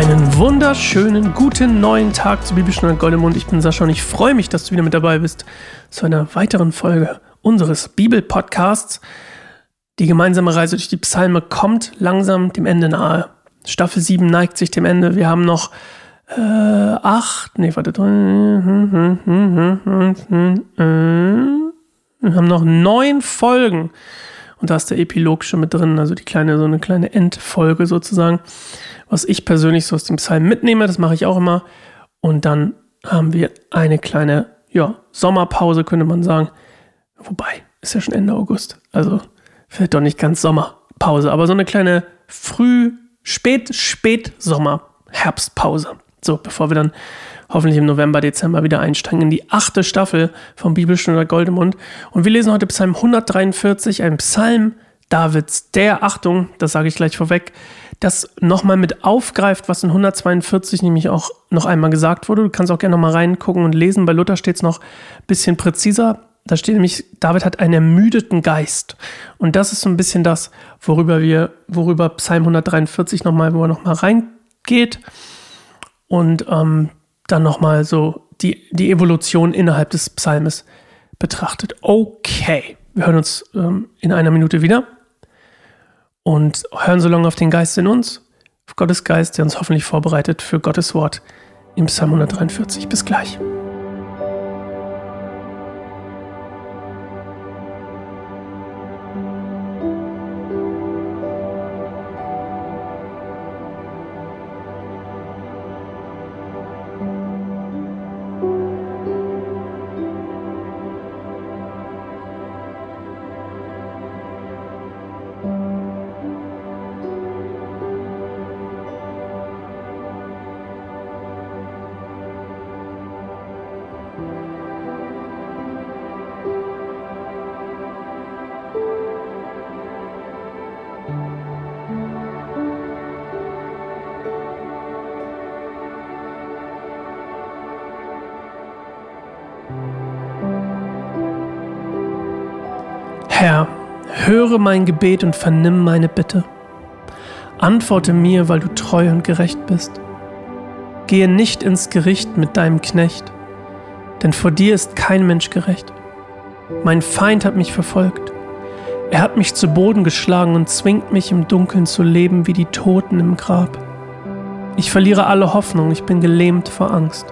Einen wunderschönen guten neuen Tag zu Bibelstunde Goldemund. Ich bin Sascha und ich freue mich, dass du wieder mit dabei bist zu einer weiteren Folge unseres Bibelpodcasts. Die gemeinsame Reise durch die Psalme kommt langsam dem Ende nahe. Staffel 7 neigt sich dem Ende. Wir haben noch äh, acht, nee, warte, wir haben noch neun Folgen. Und da ist der Epilog schon mit drin, also die kleine, so eine kleine Endfolge sozusagen was ich persönlich so aus dem Psalm mitnehme. Das mache ich auch immer. Und dann haben wir eine kleine ja, Sommerpause, könnte man sagen. Wobei, ist ja schon Ende August. Also vielleicht doch nicht ganz Sommerpause, aber so eine kleine Früh-, Spät-, Spät-Sommer, Herbstpause. So, bevor wir dann hoffentlich im November, Dezember wieder einsteigen in die achte Staffel vom Bibelstunde Goldemund. Und wir lesen heute Psalm 143, ein Psalm Davids, der, Achtung, das sage ich gleich vorweg, das nochmal mit aufgreift, was in 142 nämlich auch noch einmal gesagt wurde. Du kannst auch gerne nochmal reingucken und lesen. Bei Luther steht es noch ein bisschen präziser. Da steht nämlich, David hat einen ermüdeten Geist. Und das ist so ein bisschen das, worüber wir, worüber Psalm 143 nochmal, wo er nochmal reingeht und ähm, dann nochmal so die, die Evolution innerhalb des Psalmes betrachtet. Okay, wir hören uns ähm, in einer Minute wieder und hören so lange auf den Geist in uns, auf Gottes Geist, der uns hoffentlich vorbereitet für Gottes Wort im Psalm 143. Bis gleich. Herr, höre mein Gebet und vernimm meine Bitte. Antworte mir, weil du treu und gerecht bist. Gehe nicht ins Gericht mit deinem Knecht, denn vor dir ist kein Mensch gerecht. Mein Feind hat mich verfolgt. Er hat mich zu Boden geschlagen und zwingt mich im Dunkeln zu leben wie die Toten im Grab. Ich verliere alle Hoffnung, ich bin gelähmt vor Angst.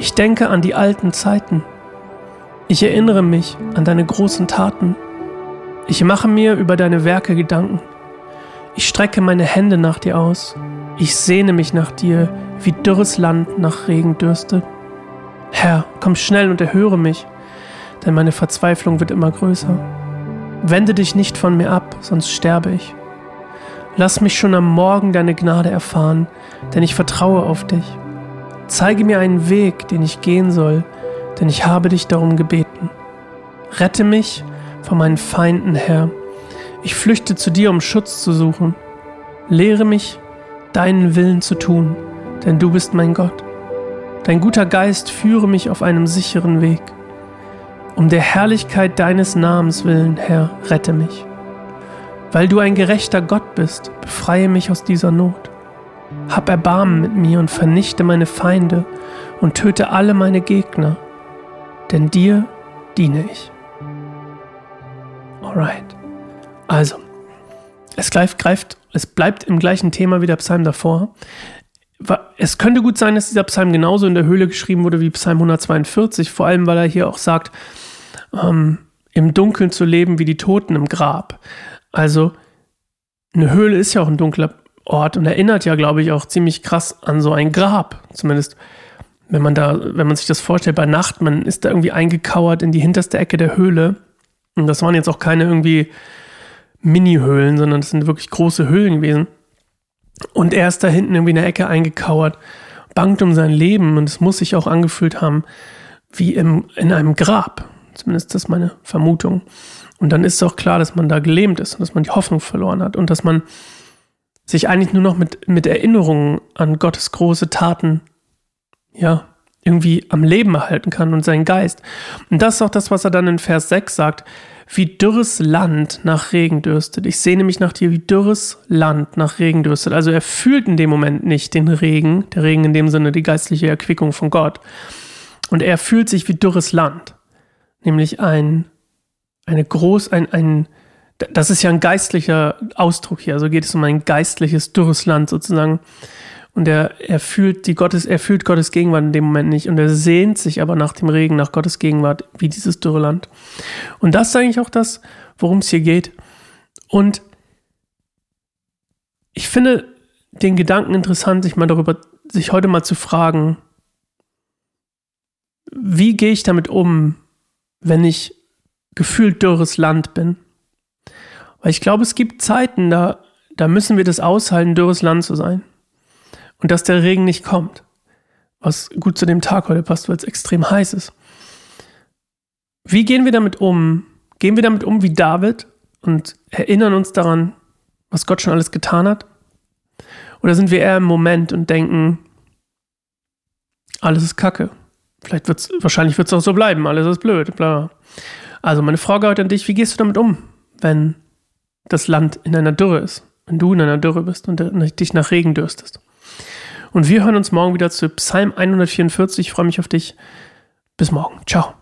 Ich denke an die alten Zeiten, ich erinnere mich an deine großen Taten. Ich mache mir über deine Werke Gedanken. Ich strecke meine Hände nach dir aus. Ich sehne mich nach dir, wie dürres Land nach Regen dürstet. Herr, komm schnell und erhöre mich, denn meine Verzweiflung wird immer größer. Wende dich nicht von mir ab, sonst sterbe ich. Lass mich schon am Morgen deine Gnade erfahren, denn ich vertraue auf dich. Zeige mir einen Weg, den ich gehen soll, denn ich habe dich darum gebeten. Rette mich von meinen Feinden, Herr. Ich flüchte zu dir, um Schutz zu suchen. Lehre mich, deinen Willen zu tun, denn du bist mein Gott. Dein guter Geist führe mich auf einem sicheren Weg. Um der Herrlichkeit deines Namens willen, Herr, rette mich. Weil du ein gerechter Gott bist, befreie mich aus dieser Not. Hab Erbarmen mit mir und vernichte meine Feinde und töte alle meine Gegner denn dir diene ich. Alright. Also, es greift, greift, es bleibt im gleichen Thema wie der Psalm davor. Es könnte gut sein, dass dieser Psalm genauso in der Höhle geschrieben wurde wie Psalm 142, vor allem weil er hier auch sagt, ähm, im Dunkeln zu leben wie die Toten im Grab. Also, eine Höhle ist ja auch ein dunkler Ort und erinnert ja, glaube ich, auch ziemlich krass an so ein Grab. Zumindest wenn man da, wenn man sich das vorstellt, bei Nacht, man ist da irgendwie eingekauert in die hinterste Ecke der Höhle. Und das waren jetzt auch keine irgendwie Mini-Höhlen, sondern das sind wirklich große Höhlen gewesen. Und er ist da hinten irgendwie in der Ecke eingekauert, bangt um sein Leben und es muss sich auch angefühlt haben wie im, in einem Grab. Zumindest das ist meine Vermutung. Und dann ist es auch klar, dass man da gelähmt ist und dass man die Hoffnung verloren hat und dass man sich eigentlich nur noch mit, mit Erinnerungen an Gottes große Taten ja, irgendwie am Leben erhalten kann und seinen Geist. Und das ist auch das, was er dann in Vers 6 sagt, wie dürres Land nach Regen dürstet. Ich sehne mich nach dir, wie dürres Land nach Regen dürstet. Also er fühlt in dem Moment nicht den Regen, der Regen in dem Sinne die geistliche Erquickung von Gott. Und er fühlt sich wie dürres Land. Nämlich ein, eine groß, ein, ein, das ist ja ein geistlicher Ausdruck hier. Also geht es um ein geistliches, dürres Land sozusagen. Und er, er fühlt die Gottes, er fühlt Gottes Gegenwart in dem Moment nicht. Und er sehnt sich aber nach dem Regen, nach Gottes Gegenwart, wie dieses dürre Land. Und das ist eigentlich auch das, worum es hier geht. Und ich finde den Gedanken interessant, sich mal darüber, sich heute mal zu fragen, wie gehe ich damit um, wenn ich gefühlt dürres Land bin? Weil ich glaube, es gibt Zeiten, da, da müssen wir das aushalten, dürres Land zu sein und dass der Regen nicht kommt. Was gut zu dem Tag heute passt, weil es extrem heiß ist. Wie gehen wir damit um? Gehen wir damit um wie David und erinnern uns daran, was Gott schon alles getan hat? Oder sind wir eher im Moment und denken, alles ist Kacke? Vielleicht wird's, wahrscheinlich wird es auch so bleiben, alles ist blöd, bla. Also meine Frage heute an dich, wie gehst du damit um, wenn das Land in einer Dürre ist? Wenn du in einer Dürre bist und dich nach Regen dürstest? Und wir hören uns morgen wieder zu Psalm 144. Ich freue mich auf dich. Bis morgen. Ciao.